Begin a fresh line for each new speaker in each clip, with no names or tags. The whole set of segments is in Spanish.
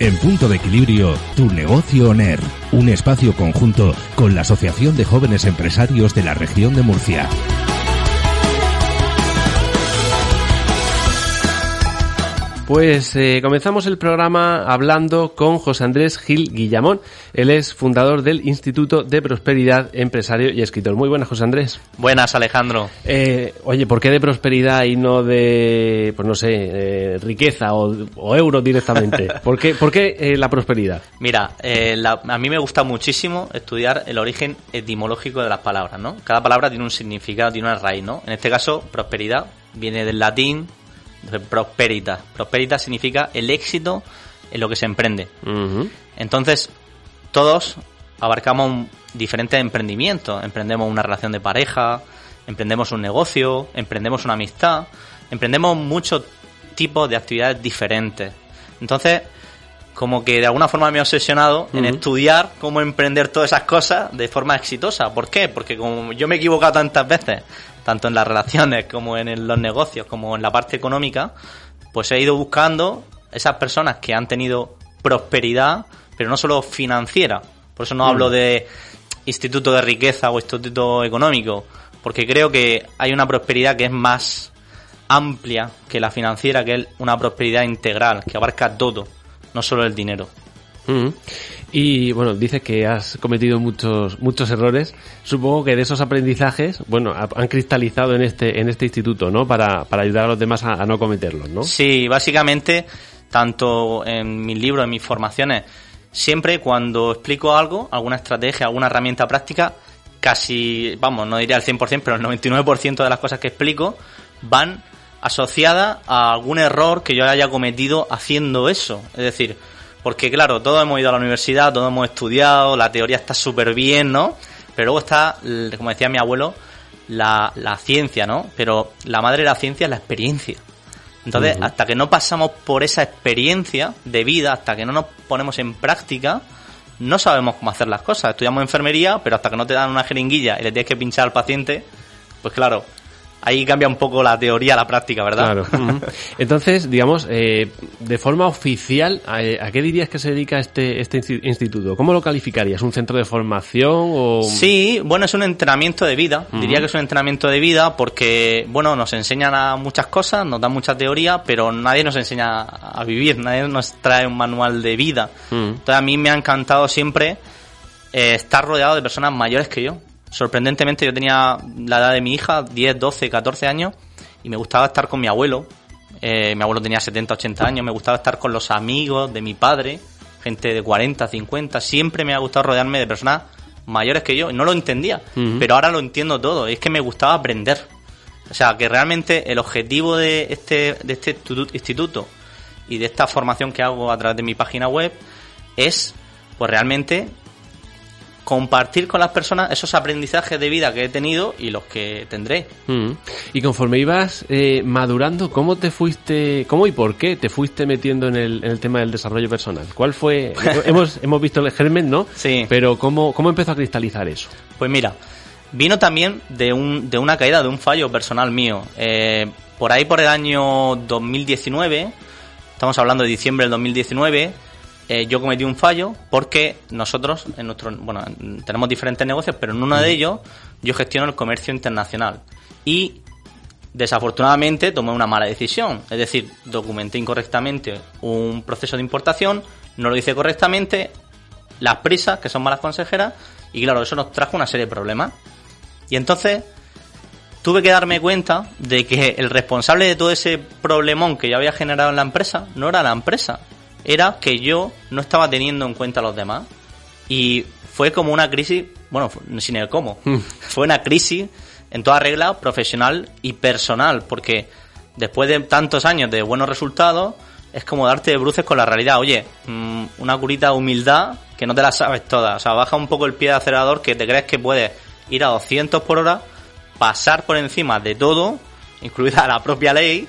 En punto de equilibrio, tu negocio ONER, un espacio conjunto con la Asociación de Jóvenes Empresarios de la región de Murcia.
Pues eh, comenzamos el programa hablando con José Andrés Gil Guillamón. Él es fundador del Instituto de Prosperidad, empresario y escritor. Muy buenas, José Andrés.
Buenas, Alejandro.
Eh, oye, ¿por qué de prosperidad y no de, pues no sé, eh, riqueza o, o, euro directamente? ¿Por qué, por qué eh, la prosperidad?
Mira, eh, la, a mí me gusta muchísimo estudiar el origen etimológico de las palabras, ¿no? Cada palabra tiene un significado, tiene una raíz, ¿no? En este caso, prosperidad viene del latín Prosperitas. Prosperitas significa el éxito en lo que se emprende. Entonces, todos abarcamos diferentes emprendimientos. Emprendemos una relación de pareja, emprendemos un negocio, emprendemos una amistad, emprendemos muchos tipos de actividades diferentes. Entonces, como que de alguna forma me he obsesionado en estudiar cómo emprender todas esas cosas de forma exitosa. ¿Por qué? Porque como yo me he equivocado tantas veces, tanto en las relaciones como en el- los negocios, como en la parte económica, pues he ido buscando esas personas que han tenido prosperidad, pero no solo financiera. Por eso no hablo de instituto de riqueza o instituto económico, porque creo que hay una prosperidad que es más amplia que la financiera, que es una prosperidad integral, que abarca todo, no solo el dinero.
Ujú. Y bueno, dices que has cometido muchos muchos errores. Supongo que de esos aprendizajes, bueno, ha- han cristalizado en este en este instituto, ¿no? Para, para ayudar a los demás a, a no cometerlos, ¿no?
Sí, básicamente, tanto en mis libros, en mis formaciones, siempre cuando explico algo, alguna estrategia, alguna herramienta práctica, casi, vamos, no diría el 100%, pero el 99% de las cosas que explico van asociadas a algún error que yo haya cometido haciendo eso. Es decir, porque claro, todos hemos ido a la universidad, todos hemos estudiado, la teoría está súper bien, ¿no? Pero luego está, como decía mi abuelo, la, la ciencia, ¿no? Pero la madre de la ciencia es la experiencia. Entonces, hasta que no pasamos por esa experiencia de vida, hasta que no nos ponemos en práctica, no sabemos cómo hacer las cosas. Estudiamos enfermería, pero hasta que no te dan una jeringuilla y le tienes que pinchar al paciente, pues claro, ahí cambia un poco la teoría a la práctica, ¿verdad?
Claro. Entonces, digamos, eh, de forma oficial, ¿a, a qué dirías que se dedica este, este insti- instituto? ¿Cómo lo calificarías? ¿Un centro de formación o...?
Sí, bueno, es un entrenamiento de vida. Diría que es un entrenamiento de vida porque, bueno, nos enseñan a muchas cosas, nos dan mucha teoría, pero nadie nos enseña a vivir, nadie nos trae un manual de vida. Entonces a mí me ha encantado siempre eh, estar rodeado de personas mayores que yo. Sorprendentemente yo tenía la edad de mi hija, 10, 12, 14 años, y me gustaba estar con mi abuelo. Eh, mi abuelo tenía 70, 80 años, me gustaba estar con los amigos de mi padre, gente de 40, 50. Siempre me ha gustado rodearme de personas mayores que yo. No lo entendía, pero ahora lo entiendo todo. Es que me gustaba aprender. O sea, que realmente el objetivo de este, de este institu- instituto y de esta formación que hago a través de mi página web es, pues realmente, compartir con las personas esos aprendizajes de vida que he tenido y los que tendré.
Mm. Y conforme ibas eh, madurando, ¿cómo te fuiste, cómo y por qué te fuiste metiendo en el, en el tema del desarrollo personal? ¿Cuál fue? hemos, hemos visto el germen, ¿no?
Sí.
Pero ¿cómo, cómo empezó a cristalizar eso?
Pues mira, vino también de, un, de una caída, de un fallo personal mío. Eh, por ahí por el año 2019, estamos hablando de diciembre del 2019, eh, yo cometí un fallo porque nosotros, en nuestro, bueno, en- tenemos diferentes negocios, pero en uno de ellos yo gestiono el comercio internacional. Y desafortunadamente tomé una mala decisión. Es decir, documenté incorrectamente un proceso de importación, no lo hice correctamente, las prisas, que son malas consejeras, y claro, eso nos trajo una serie de problemas. Y entonces tuve que darme cuenta de que el responsable de todo ese problemón que yo había generado en la empresa no era la empresa, era que yo no estaba teniendo en cuenta a los demás. Y fue como una crisis, bueno, sin el cómo, fue una crisis en toda regla profesional y personal, porque después de tantos años de buenos resultados, es como darte de bruces con la realidad. Oye, mm, una curita de humildad que no te la sabes toda. O sea, baja un poco el pie de acelerador que te crees que puedes ir a 200 por hora, pasar por encima de todo, incluida la propia ley,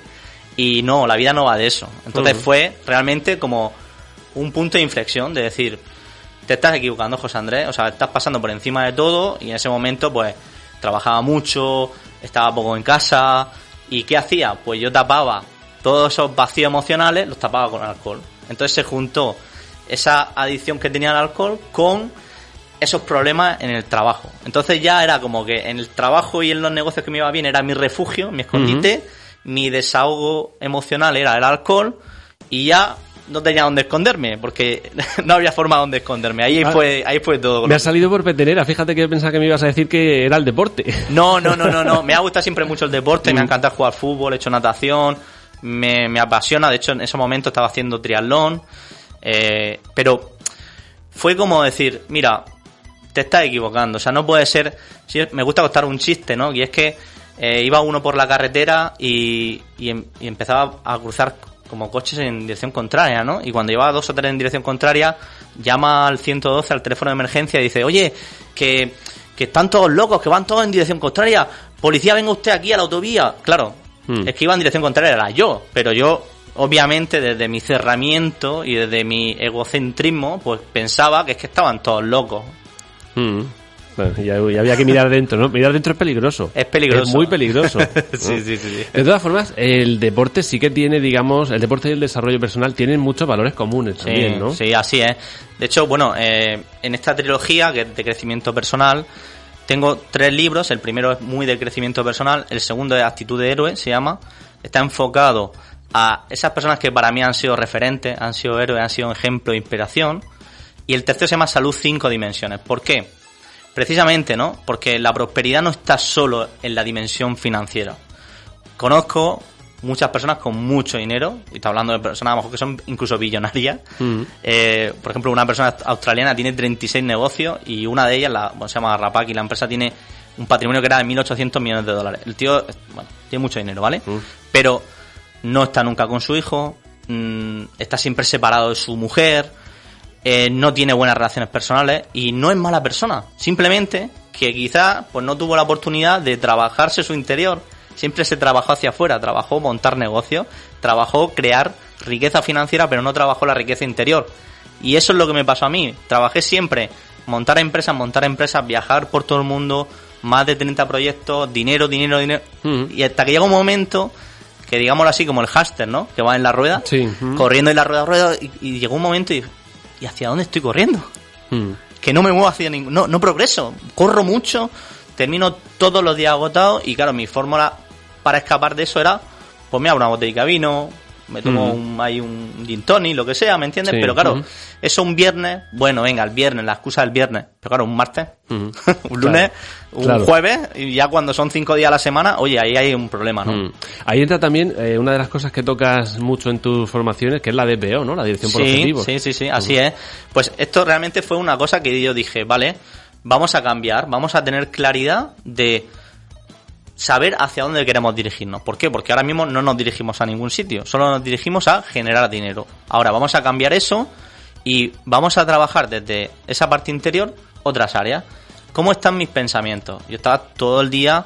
y no, la vida no va de eso. Entonces fue realmente como un punto de inflexión de decir, te estás equivocando, José Andrés, o sea, estás pasando por encima de todo y en ese momento pues trabajaba mucho, estaba poco en casa y ¿qué hacía? Pues yo tapaba todos esos vacíos emocionales, los tapaba con alcohol. Entonces se juntó esa adicción que tenía al alcohol con esos problemas en el trabajo. Entonces ya era como que en el trabajo y en los negocios que me iba bien era mi refugio, mi escondite, mi desahogo emocional era el alcohol y ya no tenía dónde esconderme, porque no había forma donde esconderme. Ahí
Ah.
fue, ahí fue todo.
Me ha salido por petenera, fíjate que pensaba que me ibas a decir que era el deporte.
No, no, no, no, no. Me ha gustado siempre mucho el deporte, me ha encantado jugar fútbol, he hecho natación, me, me apasiona. De hecho, en ese momento estaba haciendo triatlón. eh, pero fue como decir, mira, te estás equivocando. O sea, no puede ser. me gusta contar un chiste, ¿no? Y es que eh, iba uno por la carretera y, y, em- y empezaba a cruzar como coches en dirección contraria, ¿no? Y cuando llevaba dos o tres en dirección contraria, llama al 112 al teléfono de emergencia y dice, oye, que, que están todos locos, que van todos en dirección contraria. Policía, venga usted aquí a la autovía. Claro,
Hmm.
es que iba en dirección contraria, era yo, pero yo obviamente desde mi cerramiento y desde mi egocentrismo, pues pensaba que es que estaban todos locos.
Mm. Bueno, ya, ya había que mirar dentro, ¿no? Mirar dentro es peligroso.
Es peligroso.
Es muy peligroso.
Sí, sí, sí, sí.
De todas formas, el deporte sí que tiene, digamos, el deporte y el desarrollo personal tienen muchos valores comunes
Sí,
también, ¿no?
sí, así es. De hecho, bueno, eh, en esta trilogía de crecimiento personal, tengo tres libros. El primero es muy de crecimiento personal, el segundo es Actitud de Héroe, se llama. Está enfocado a esas personas que para mí han sido referentes, han sido héroes, han sido ejemplo de inspiración. Y el tercero se llama Salud Cinco Dimensiones. ¿Por qué? Precisamente, ¿no? Porque la prosperidad no está solo en la dimensión financiera. Conozco muchas personas con mucho dinero, y está hablando de personas a lo mejor que son incluso billonarias.
Mm.
Eh, por ejemplo, una persona australiana tiene 36 negocios y una de ellas, la, bueno, se llama Rapaki, la empresa tiene un patrimonio que era de 1.800 millones de dólares. El tío, bueno, tiene mucho dinero, ¿vale?
Mm.
Pero no está nunca con su hijo, mm, está siempre separado de su mujer, eh, no tiene buenas relaciones personales y no es mala persona. Simplemente que quizás pues, no tuvo la oportunidad de trabajarse su interior. Siempre se trabajó hacia afuera, trabajó montar negocios, trabajó crear riqueza financiera, pero no trabajó la riqueza interior. Y eso es lo que me pasó a mí. Trabajé siempre, montar empresas, montar empresas, viajar por todo el mundo, más de 30 proyectos, dinero, dinero, dinero.
Mm.
Y hasta que llega un momento que digámoslo así como el háster, ¿no? Que va en la rueda,
Sí. Mm.
corriendo en la rueda, rueda, y, y llegó un momento y dije, ¿y hacia dónde estoy corriendo?
Mm.
Que no me muevo hacia ningún... No, no progreso, corro mucho, termino todos los días agotado y claro, mi fórmula para escapar de eso era, pues me abro una botella de vino, me tomo
Mm.
un, ahí un gin tonic, lo que sea, ¿me entiendes?
Sí,
Pero claro,
mm.
eso un viernes, bueno, venga, el viernes, la excusa del viernes, pero claro, un martes,
Mm.
un lunes, un
claro.
jueves, y ya cuando son cinco días a la semana, oye, ahí hay un problema, ¿no?
Ahí entra también eh, una de las cosas que tocas mucho en tus formaciones, que es la DPO, ¿no? La dirección por
Sí,
objetivos.
sí, sí, sí, así es. Pues esto realmente fue una cosa que yo dije, vale, vamos a cambiar, vamos a tener claridad de saber hacia dónde queremos dirigirnos. ¿Por qué? Porque ahora mismo no nos dirigimos a ningún sitio, solo nos dirigimos a generar dinero. Ahora vamos a cambiar eso y vamos a trabajar desde esa parte interior otras áreas. ¿Cómo están mis pensamientos? Yo estaba todo el día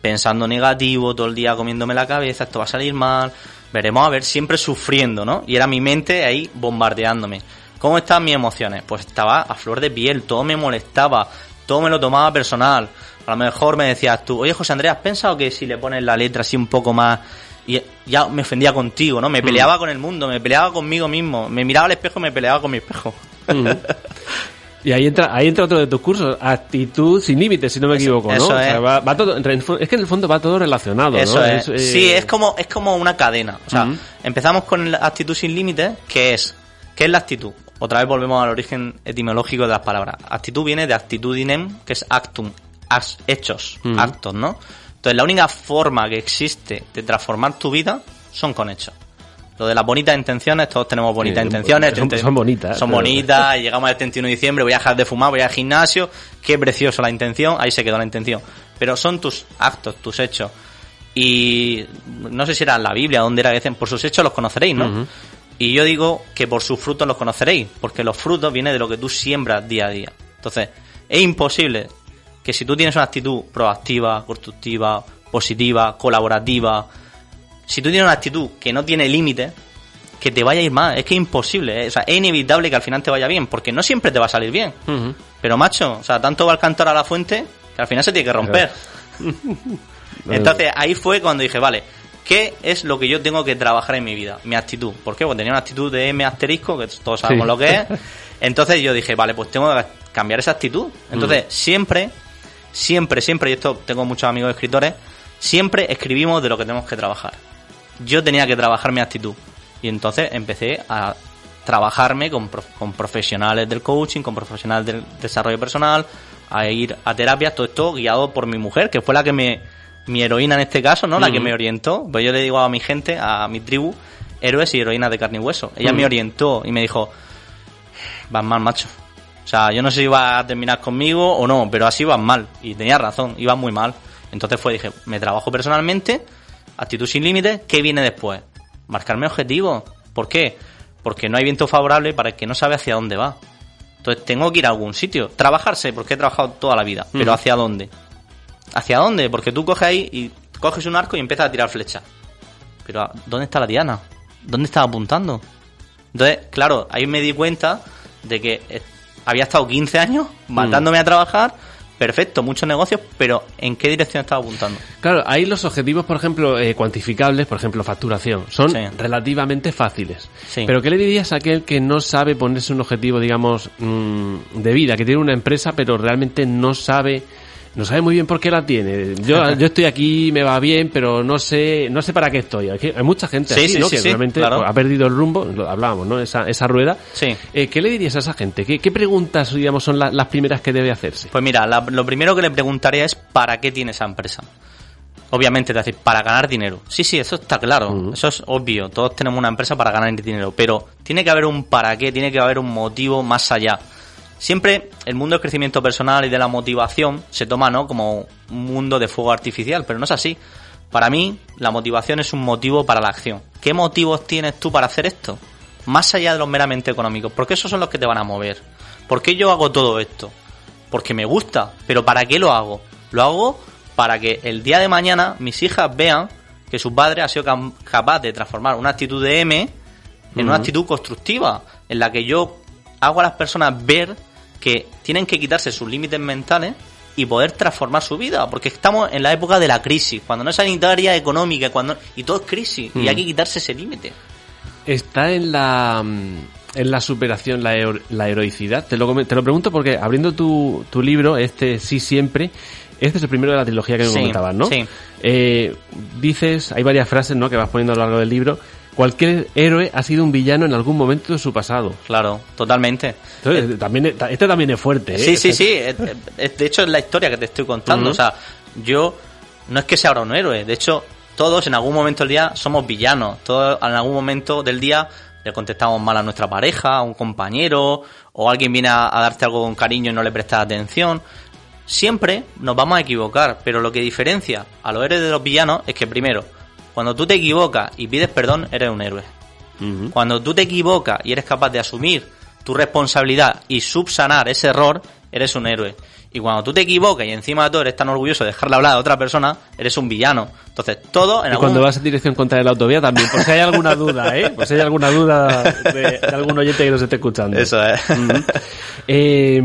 pensando negativo, todo el día comiéndome la cabeza, esto va a salir mal, veremos a ver, siempre sufriendo, ¿no? Y era mi mente ahí bombardeándome. ¿Cómo están mis emociones? Pues estaba a flor de piel, todo me molestaba, todo me lo tomaba personal. A lo mejor me decías tú, oye José Andrés, ¿has pensado que si le pones la letra así un poco más... Y ya me ofendía contigo, ¿no? Me peleaba con el mundo, me peleaba conmigo mismo, me miraba al espejo y me peleaba con mi espejo.
Mm. Y ahí entra, ahí entra otro de tus cursos, actitud sin límites, si no me equivoco, ¿no?
eso
O sea,
es.
va, va todo, es que en el fondo va todo relacionado,
Eso
¿no?
es.
eh,
Sí, es como, es como una cadena. O sea,
Ujú.
empezamos con la actitud sin límites, que es, ¿qué es la actitud? Otra vez volvemos al origen etimológico de las palabras. Actitud viene de actitudinem, que es actum, hechos,
Ujú.
actos, ¿no? Entonces, la única forma que existe de transformar tu vida son con hechos. Lo de las bonitas intenciones, todos tenemos bonitas
Sí,
intenciones.
son- son bonitas,
Son bonitas, y llegamos al 31 de diciembre, voy a dejar de fumar, voy al gimnasio, qué precioso la intención, ahí se quedó la intención. Pero son tus actos, tus hechos. Y no sé si era en la Biblia, donde era que dicen, por sus hechos los conoceréis, ¿no? Y yo digo que por sus frutos los conoceréis, porque los frutos vienen de lo que tú siembras día a día. Entonces, es imposible que si tú tienes una actitud proactiva, constructiva, positiva, colaborativa, si tú tienes una actitud que no tiene límite, que te vaya a ir mal. Es que es imposible. ¿eh? O sea, es inevitable que al final te vaya bien, porque no siempre te va a salir bien. Pero macho, o sea, tanto va el cantar a la fuente que al final se tiene que romper. Entonces ahí fue cuando dije, vale, ¿Qué es lo que yo tengo que trabajar en mi vida? Mi actitud. ¿Por qué? Porque tenía una actitud de M asterisco, que todos sabemos lo que es. Entonces yo dije, vale, pues tengo que cambiar esa actitud. Entonces, siempre, siempre, siempre, y esto tengo muchos amigos escritores, siempre escribimos de lo que tenemos que trabajar. Yo tenía que trabajar mi actitud. Y entonces empecé a trabajarme con, con profesionales del coaching, con profesionales del desarrollo personal, a ir a terapias, todo esto guiado por mi mujer, que fue la que me, mi heroína en este caso, ¿no? La que me orientó. Pues yo le digo a mi gente, a mi tribu, héroes y heroínas de carne y hueso. Ella me orientó y me dijo, vas mal, macho. O sea, yo no sé si iba a terminar conmigo o no, pero así vas mal. Y tenía razón, iba muy mal. Entonces fue, dije, me trabajo personalmente, actitud sin límites, ¿qué viene después? Marcarme objetivos. ¿Por qué? Porque no hay viento favorable para el que no sabe hacia dónde va. Entonces tengo que ir a algún sitio. Trabajarse, porque he trabajado toda la vida. Pero ¿hacia dónde? ¿Hacia dónde? Porque tú coges ahí y coges un arco y empiezas a tirar flechas. Pero ¿dónde está la diana? ¿Dónde estás apuntando? Entonces, claro, ahí me di cuenta de que había estado 15 años mandándome a trabajar perfecto, muchos negocios, pero ¿en qué dirección estaba apuntando?
Claro, ahí los objetivos, por ejemplo, eh, cuantificables, por ejemplo, facturación, son relativamente fáciles. Pero ¿qué le dirías a aquel que no sabe ponerse un objetivo, digamos, mm, de vida, que tiene una empresa, pero realmente no sabe no sabe muy bien por qué la tiene. Yo, yo estoy aquí, me va bien, pero no sé, no sé para qué estoy. Hay mucha gente así, ¿no? que realmente ha perdido el rumbo, lo hablábamos, ¿no? Esa, esa rueda.
Sí.
Eh, ¿Qué le dirías a esa gente? ¿Qué, qué preguntas, digamos, son las primeras que debe hacerse?
Pues mira, lo primero que le preguntaría es ¿para qué tiene esa empresa? Obviamente, decir, para ganar dinero. Sí, sí, eso está claro, eso es obvio. Todos tenemos una empresa para ganar dinero, pero tiene que haber un para qué, tiene que haber un motivo más allá. Siempre el mundo del crecimiento personal y de la motivación se toma ¿no? como un mundo de fuego artificial, pero no es así. Para mí, la motivación es un motivo para la acción. ¿Qué motivos tienes tú para hacer esto? Más allá de los meramente económicos, porque esos son los que te van a mover. ¿Por qué yo hago todo esto? Porque me gusta, pero ¿para qué lo hago? Lo hago para que el día de mañana mis hijas vean que su padre ha sido capaz de transformar una actitud de M en una actitud constructiva, en la que yo hago a las personas ver que tienen que quitarse sus límites mentales y poder transformar su vida, porque estamos en la época de la crisis, cuando no es sanitaria, económica, cuando y todo es crisis y hay que quitarse ese límite.
Está en la en la superación, la, la heroicidad. Te lo, te lo pregunto porque abriendo tu, tu libro, este sí siempre, este es el primero de la trilogía que me comentabas, ¿no?
Sí.
Eh, dices, hay varias frases, ¿no? Que vas poniendo a lo largo del libro cualquier héroe ha sido un villano en algún momento de su pasado.
Claro, totalmente.
Entonces, también, este también es fuerte, ¿eh?
Sí, sí, sí. de hecho, es la historia que te estoy contando. O sea, yo no es que sea ahora un héroe. De hecho, todos en algún momento del día somos villanos. Todos en algún momento del día le contestamos mal a nuestra pareja, a un compañero, o alguien viene a, a darte algo con cariño y no le prestas atención. Siempre nos vamos a equivocar, pero lo que diferencia a los héroes de los villanos es que primero, cuando tú te equivocas y pides perdón, eres un héroe. Cuando tú te equivocas y eres capaz de asumir tu responsabilidad y subsanar ese error, eres un héroe. Y cuando tú te equivocas y encima de todo eres tan orgulloso de dejarle hablar a otra persona, eres un villano. Entonces, todo
en y cuando vas en dirección contra la autovía también, por si hay alguna duda, ¿eh? Por si hay alguna duda de, algún oyente que nos esté escuchando.
Eso es.
eh,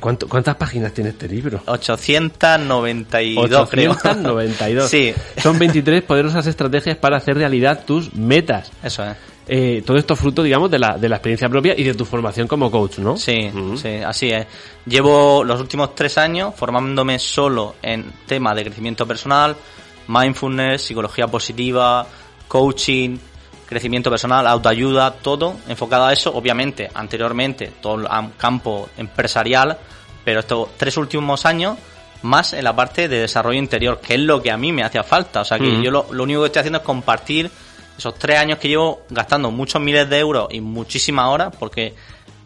¿Cuántas páginas tiene este libro?
892,
892. sí. Son 23 poderosas estrategias para hacer realidad tus metas.
Eso es.
Eh, todo esto fruto, digamos, de la, de la experiencia propia y de tu formación como coach, ¿no?
Sí, sí, así es. Llevo los últimos tres años formándome solo en temas de crecimiento personal, mindfulness, psicología positiva, coaching, crecimiento personal, autoayuda, todo enfocado a eso, obviamente, anteriormente, todo el campo empresarial, pero estos tres últimos años más en la parte de desarrollo interior, que es lo que a mí me hacía falta. O sea que yo lo, único que estoy haciendo es compartir esos tres años que llevo gastando muchos miles de euros y muchísimas horas, porque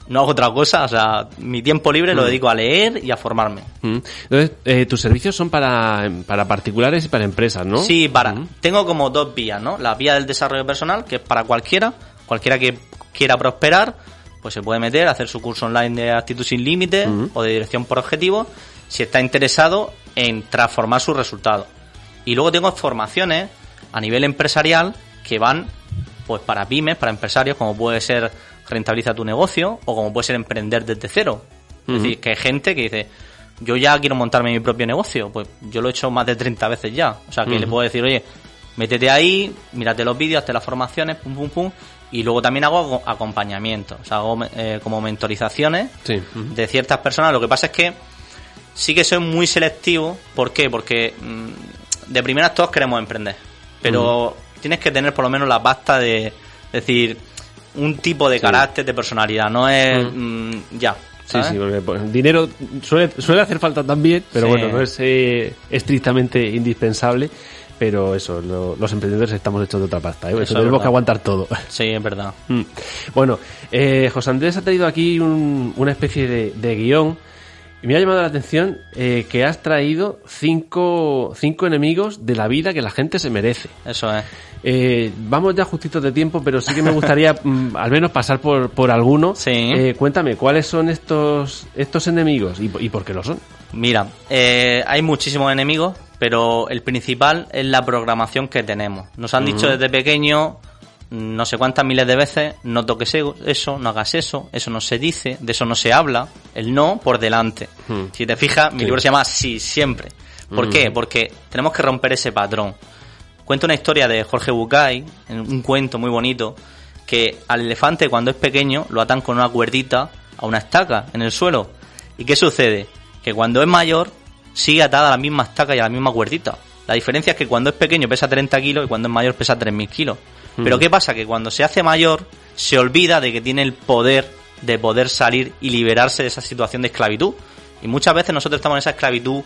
no hago otra cosa, o sea, mi tiempo libre lo mm. dedico a leer y a formarme.
Mm. Entonces, eh, tus servicios son para, para particulares y para empresas, ¿no?
Sí, para. Mm. Tengo como dos vías, ¿no? La vía del desarrollo personal, que es para cualquiera, cualquiera que quiera prosperar, pues se puede meter, hacer su curso online de actitud sin límite o de dirección por objetivo, si está interesado en transformar sus resultados. Y luego tengo formaciones a nivel empresarial que van pues para pymes, para empresarios, como puede ser rentabiliza tu negocio o como puede ser emprender desde cero. Es decir, que hay gente que dice, yo ya quiero montarme mi propio negocio, pues yo lo he hecho más de 30 veces ya. O sea, que le puedo decir, oye, Métete ahí, mírate los vídeos, hazte las formaciones, pum, pum, pum. Y luego también hago acompañamiento, o sea, hago eh, como mentorizaciones de ciertas personas. Lo que pasa es que sí que soy muy selectivo. ¿Por qué? Porque mm, de primeras todos queremos emprender. Pero tienes que tener por lo menos la pasta de decir un tipo de carácter, de personalidad. No es mm, ya,
Sí, sí, porque pues, dinero suele, suele hacer falta también, pero bueno, no es eh, estrictamente indispensable. Pero eso, los emprendedores estamos hechos de otra pasta, ¿eh? eso, tenemos que aguantar todo.
Sí, es verdad.
Mm. Bueno, eh, José Andrés ha traído aquí una especie de, de guion me ha llamado la atención eh, que has traído cinco, cinco enemigos de la vida que la gente se merece.
Eso es.
Eh, vamos ya justitos de tiempo, pero sí que me gustaría mm, al menos pasar por, por alguno.
Sí.
Eh, cuéntame, ¿cuáles son estos, estos enemigos y, y por qué lo son?
Mira, hay muchísimos enemigos, pero el principal es la programación que tenemos. Nos han dicho desde pequeño no sé cuántas miles de veces, no toques eso, no hagas eso, eso no se dice, de eso no se habla, el no por delante. Hmm. Si te fijas, mi libro se llama Sí, siempre. ¿Por hmm. qué? Porque tenemos que romper ese patrón. Cuento una historia de Jorge Bucay, un cuento muy bonito, que al elefante cuando es pequeño lo atan con una cuerdita a una estaca en el suelo. ¿Y qué sucede? Que cuando es mayor sigue atada a la misma estaca y a la misma cuerdita. La diferencia es que cuando es pequeño pesa 30 kilos y cuando es mayor pesa 3.000 kilos. Pero ¿qué pasa? Que cuando se hace mayor se olvida de que tiene el poder de poder salir y liberarse de esa situación de esclavitud. Y muchas veces nosotros estamos en esa esclavitud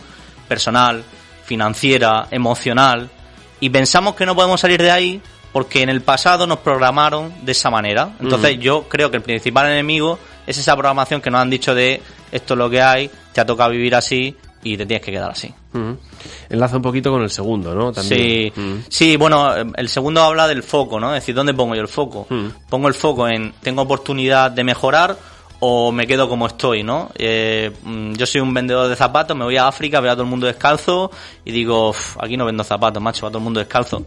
personal, financiera, emocional, y pensamos que no podemos salir de ahí porque en el pasado nos programaron de esa manera. Entonces yo creo que el principal enemigo es esa programación que nos han dicho de esto es lo que hay, te ha tocado vivir así y te tienes que quedar así.
Enlaza un poquito con el segundo, ¿no?
También. Sí, sí, bueno, el segundo habla del foco, ¿no? Es decir, ¿dónde pongo yo el foco? Pongo el foco en, ¿tengo oportunidad de mejorar o me quedo como estoy, ¿no? Eh, mm, yo soy un vendedor de zapatos, me voy a África, veo a todo el mundo descalzo y digo, aquí no vendo zapatos, macho, va todo el mundo descalzo.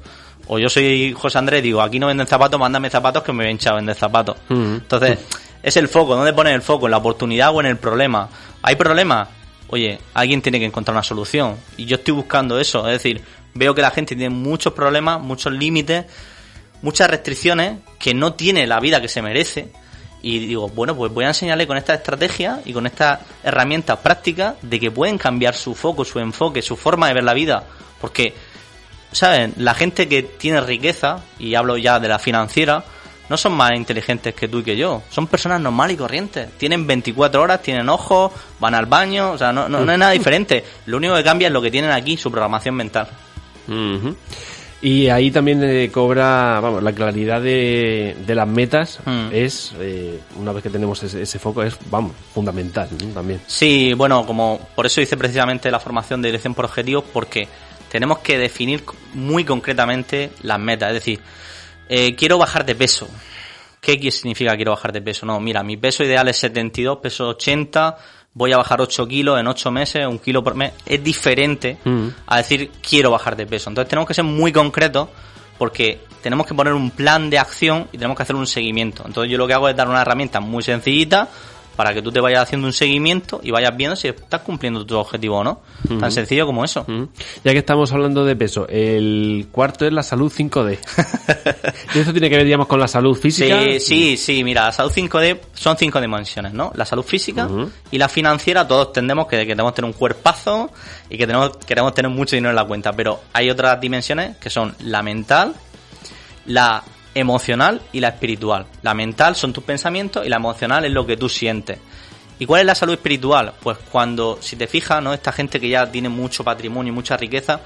O yo soy José Andrés, digo, aquí no venden zapatos, mándame zapatos que me voy a hinchar a vender zapatos. Entonces, es el foco, ¿dónde pones el foco? ¿En la oportunidad o en el problema? ¿Hay problemas? Oye, alguien tiene que encontrar una solución. Y yo estoy buscando eso, es decir, veo que la gente tiene muchos problemas, muchos límites, muchas restricciones que no tiene la vida que se merece. Y digo, bueno, pues voy a enseñarle con esta estrategia y con estas herramientas prácticas de que pueden cambiar su foco, su enfoque, su forma de ver la vida. Porque, ¿saben? La gente que tiene riqueza, y hablo ya de la financiera, no son más inteligentes que tú y que yo. Son personas normales y corrientes. Tienen 24 horas, tienen ojos, van al baño, o sea, no, no, es nada diferente. Lo único que cambia es lo que tienen aquí, su programación mental.
Y ahí también eh, cobra, vamos, la claridad de, de las metas mm. es, eh, una vez que tenemos ese, foco, es, vamos, fundamental también.
Sí, bueno, como por eso hice precisamente la formación de dirección por objetivos, porque tenemos que definir muy concretamente las metas. Es decir, eh, quiero bajar de peso. ¿Qué significa quiero bajar de peso? No, mira, mi peso ideal es 72, peso 80, voy a bajar 8 kilos en 8 meses, un kilo por mes. Es diferente mm. a decir quiero bajar de peso. Entonces tenemos que ser muy concretos porque tenemos que poner un plan de acción y tenemos que hacer un seguimiento. Entonces yo lo que hago es dar una herramienta muy sencillita para que tú te vayas haciendo un seguimiento y vayas viendo si estás cumpliendo tu objetivo o no. Tan sencillo como eso.
Ya que estamos hablando de peso, el cuarto es la salud 5D. ¿Y eso tiene que ver, digamos, con la salud física?
Sí, sí, sí. Mira, la salud 5D son cinco dimensiones, ¿no? La salud física y la financiera, todos tendemos que, que tener un cuerpazo y que tenemos, queremos tener mucho dinero en la cuenta, pero hay otras dimensiones que son la mental, la emocional y la espiritual. La mental son tus pensamientos y la emocional es lo que tú sientes. ¿Y cuál es la salud espiritual? Pues cuando, si te fijas, ¿no? Esta gente que ya tiene mucho patrimonio y mucha riqueza,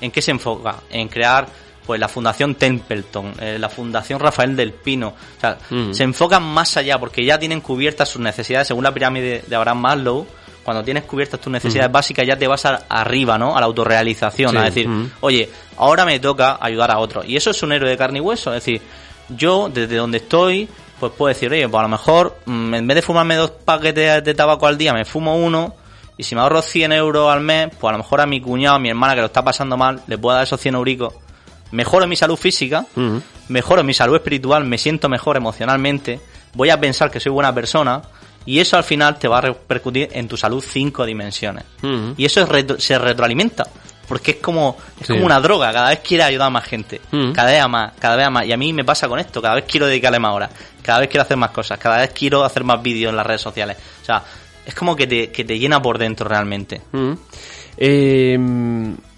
¿en qué se enfoca? En crear pues la Fundación Templeton, eh, la Fundación Rafael del Pino. O sea, mm. se enfocan más allá porque ya tienen cubiertas sus necesidades según la pirámide de Abraham Maslow. Cuando tienes cubiertas tus necesidades básicas ya te vas arriba, ¿no? A la autorrealización, a decir, oye, ahora me toca ayudar a otro. Y eso es un héroe de carne y hueso. Es decir, yo desde donde estoy, pues puedo decir, oye, pues a lo mejor mm, en vez de fumarme dos paquetes de tabaco al día, me fumo uno. Y si me ahorro 100 euros al mes, pues a lo mejor a mi cuñado, a mi hermana que lo está pasando mal, le puedo dar esos 100 euricos. Mejoro mi salud física, mejoro mi salud espiritual, me siento mejor emocionalmente, voy a pensar que soy buena persona y eso al final te va a repercutir en tu salud cinco dimensiones. Y eso se retroalimenta. porque es como, es
Sí.
como una droga, cada vez quiere ayudar a más gente, cada vez a más, cada vez a más. Y a mí me pasa con esto, cada vez quiero dedicarle más horas, cada vez quiero hacer más cosas, cada vez quiero hacer más vídeos en las redes sociales. O sea, es como que te, que te llena por dentro realmente.
Eh,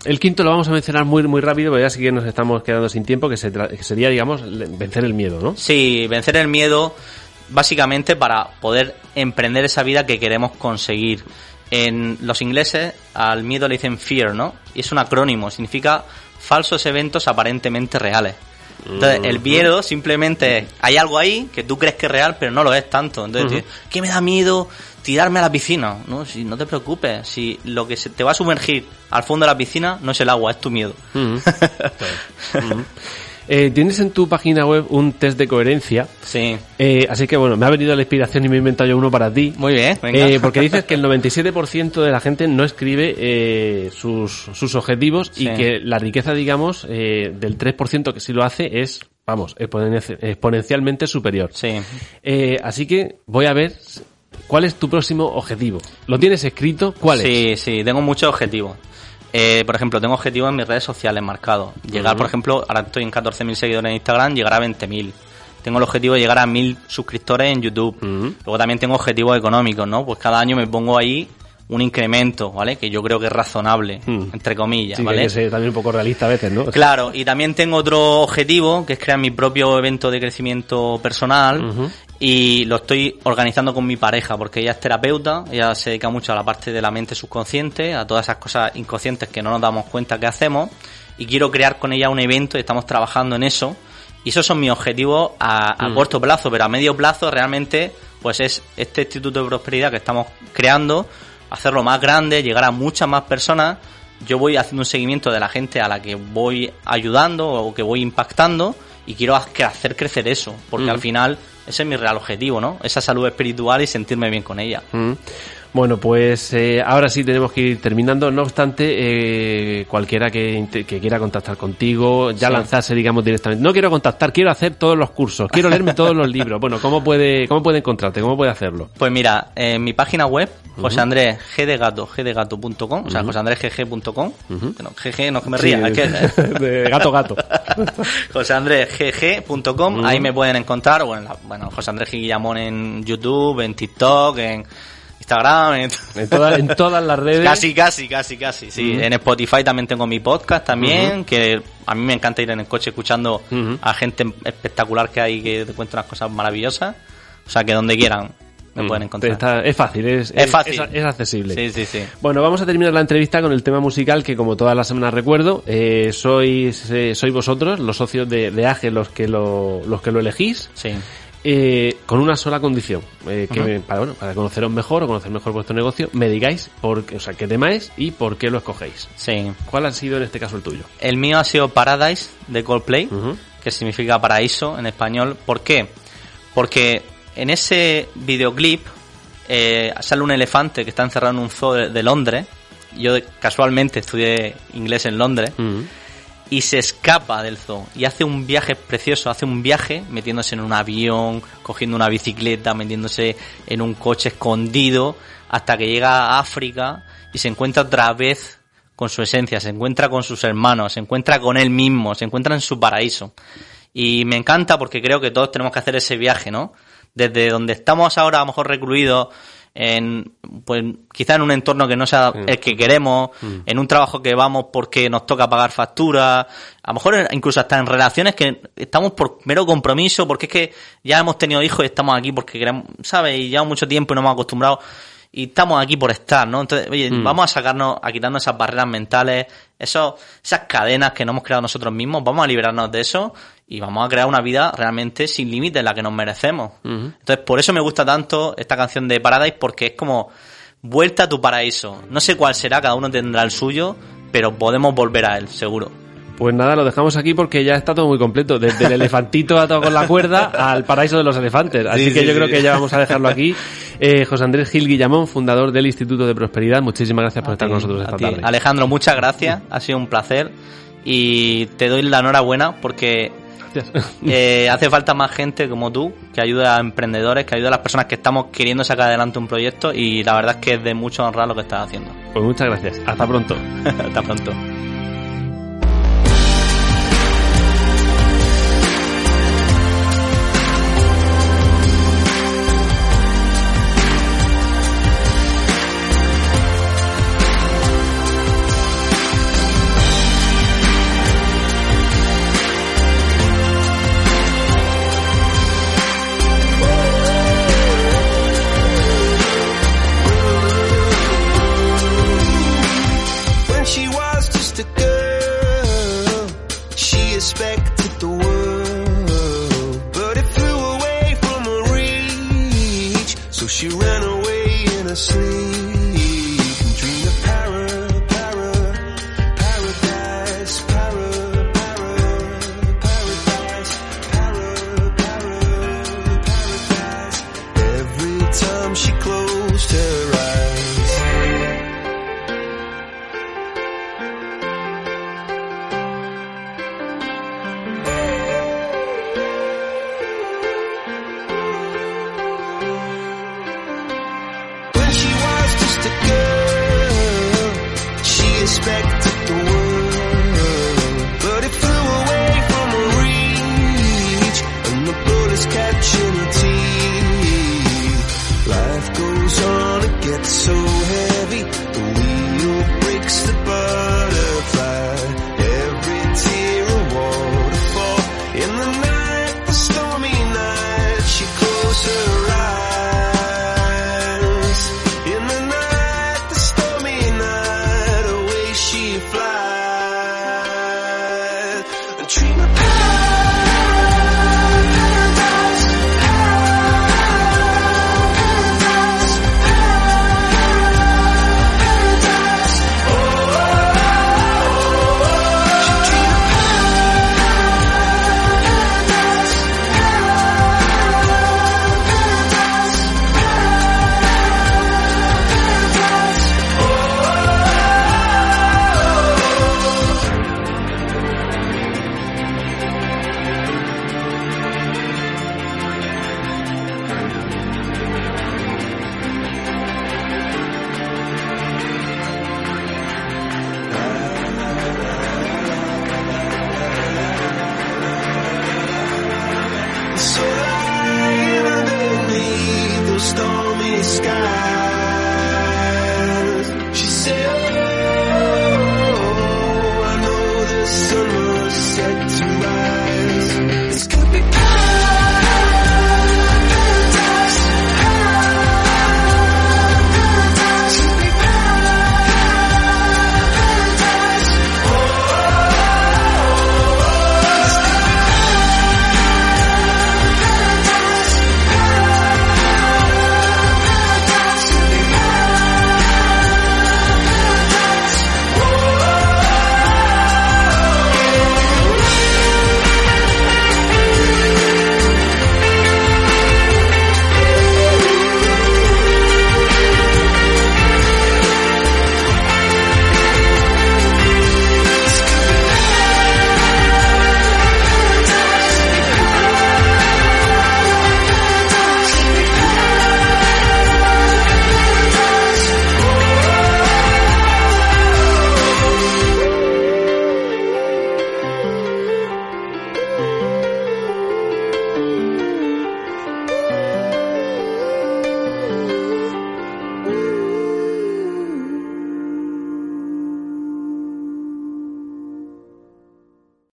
el quinto lo vamos a mencionar muy muy rápido, porque ya sí que nos estamos quedando sin tiempo, que, se que sería, digamos, vencer el miedo, ¿no?
Sí, vencer el miedo básicamente para poder emprender esa vida que queremos conseguir. En los ingleses al miedo le dicen fear, ¿no? Y es un acrónimo, significa falsos eventos aparentemente reales. Entonces, el miedo simplemente es, hay algo ahí que tú crees que es real, pero no lo es tanto. Entonces,
Ujú.
dices, ¿qué me da miedo tirarme a la piscina? No, si no te preocupes, si lo que se te va a sumergir al fondo de la piscina no es el agua, es tu miedo.
Eh, Tienes en tu página web un test de coherencia,
Sí.
eh, así que bueno, me ha venido la inspiración y me he inventado yo uno para ti.
Muy bien, venga.
Eh, porque dices que el 97% de la gente no escribe eh, sus, sus objetivos y que la riqueza, digamos, eh, del 3% que sí lo hace es, vamos, exponen- exponencialmente superior.
Sí.
Eh, así que voy a ver cuál es tu próximo objetivo. ¿Lo tienes escrito? ¿Cuál es?
Sí, sí, tengo muchos objetivos. Eh, por ejemplo, tengo objetivos en mis redes sociales marcados. Llegar, por ejemplo, ahora estoy en 14.000 seguidores en Instagram, llegar a 20.000. Tengo el objetivo de llegar a 1.000 suscriptores en YouTube. Luego también tengo objetivos económicos, ¿no? Pues cada año me pongo ahí un incremento, ¿vale? Que yo creo que es razonable, entre comillas,
Sí, que
¿vale?
hay que ser también un poco realista a veces, ¿no?
Claro, y también tengo otro objetivo, que es crear mi propio evento de crecimiento personal. Y lo estoy organizando con mi pareja, porque ella es terapeuta, ella se dedica mucho a la parte de la mente subconsciente, a todas esas cosas inconscientes que no nos damos cuenta que hacemos. Y quiero crear con ella un evento y estamos trabajando en eso. Y esos son mis objetivos a, a
Mm.
corto plazo, pero a medio plazo realmente, pues es este Instituto de Prosperidad que estamos creando, hacerlo más grande, llegar a muchas más personas. Yo voy haciendo un seguimiento de la gente a la que voy ayudando o que voy impactando y quiero hacer crecer eso, porque al final ese es mi real objetivo, ¿no? Esa salud espiritual y sentirme bien con ella.
Bueno, pues eh, ahora sí tenemos que ir terminando. No obstante, eh, cualquiera que, quiera contactar contigo, ya
Sí.
lanzarse, digamos, directamente. No quiero contactar, quiero hacer todos los cursos, quiero leerme todos los libros. Bueno, ¿cómo puede, cómo puede encontrarte? ¿Cómo puede hacerlo?
Pues mira, en mi página web, José Andrés G de gato, gdegato.com, o sea, joseandresgg.com, bueno, GG, no que me ría,
Sí,
es que-
de gato gato.
joseandresgg.com, ahí me pueden encontrar, o en la, bueno, José Andrés G. Guillamón en YouTube, en TikTok, en Instagram, en...
En, toda- en todas las redes.
Casi, casi, casi, casi, sí. En Spotify también tengo mi podcast también, que a mí me encanta ir en el coche escuchando a gente espectacular que hay que te cuenta unas cosas maravillosas. O sea, que donde quieran me pueden encontrar.
está- es fácil, es,
Es fácil.
es- es accesible.
Sí, sí, sí.
Bueno, vamos a terminar la entrevista con el tema musical que como todas las semanas recuerdo, eh, sois, eh, sois vosotros, los socios de, de AGE, los que lo, los que lo elegís,
Sí.
Eh, con una sola condición, eh, que para, bueno, para conoceros mejor o conocer mejor vuestro negocio, me digáis por, qué- o sea, qué tema es y por qué lo escogéis.
Sí.
¿Cuál ha sido en este caso el tuyo?
El mío ha sido Paradise de Coldplay, que significa paraíso en español. ¿Por qué? Porque en ese videoclip eh, sale un elefante que está encerrado en un zoo de, de Londres. Yo casualmente estudié inglés en Londres. Y se escapa del zoo y hace un viaje precioso, hace un viaje metiéndose en un avión, cogiendo una bicicleta, metiéndose en un coche escondido hasta que llega a África y se encuentra otra vez con su esencia, se encuentra con sus hermanos, se encuentra con él mismo, se encuentra en su paraíso. Y me encanta porque creo que todos tenemos que hacer ese viaje, ¿no? Desde donde estamos ahora a lo mejor recluidos en, pues quizá en un entorno que no sea el que queremos, en un trabajo que vamos porque nos toca pagar facturas, a lo mejor incluso hasta en relaciones que estamos por mero compromiso, porque es que ya hemos tenido hijos y estamos aquí porque queremos, ¿sabes? Y llevamos mucho tiempo y nos hemos acostumbrado y estamos aquí por estar, ¿no? Entonces, oye,
Mm.
vamos a sacarnos, a quitarnos esas barreras mentales, esos, esas cadenas que no hemos creado nosotros mismos, vamos a liberarnos de eso y vamos a crear una vida realmente sin límites, la que nos merecemos. Entonces, por eso me gusta tanto esta canción de Paradise, porque es como vuelta a tu paraíso. No sé cuál será, cada uno tendrá el suyo, pero podemos volver a él, seguro.
Pues nada, lo dejamos aquí porque ya está todo muy completo. Desde el elefantito atado con la cuerda al paraíso de los elefantes. Así
Sí,
que
sí,
yo creo que ya vamos a dejarlo aquí. Eh, José Andrés Gil Guillamón, fundador del Instituto de Prosperidad. Muchísimas gracias por estar con nosotros esta
ti.
tarde.
Alejandro, muchas gracias, ha sido un placer y te doy la enhorabuena porque
gracias.
Eh, hace falta más gente como tú que ayude a emprendedores, que ayude a las personas que estamos queriendo sacar adelante un proyecto y la verdad es que es de mucho honrar lo que estás haciendo.
Pues muchas gracias. Hasta pronto.
Hasta pronto.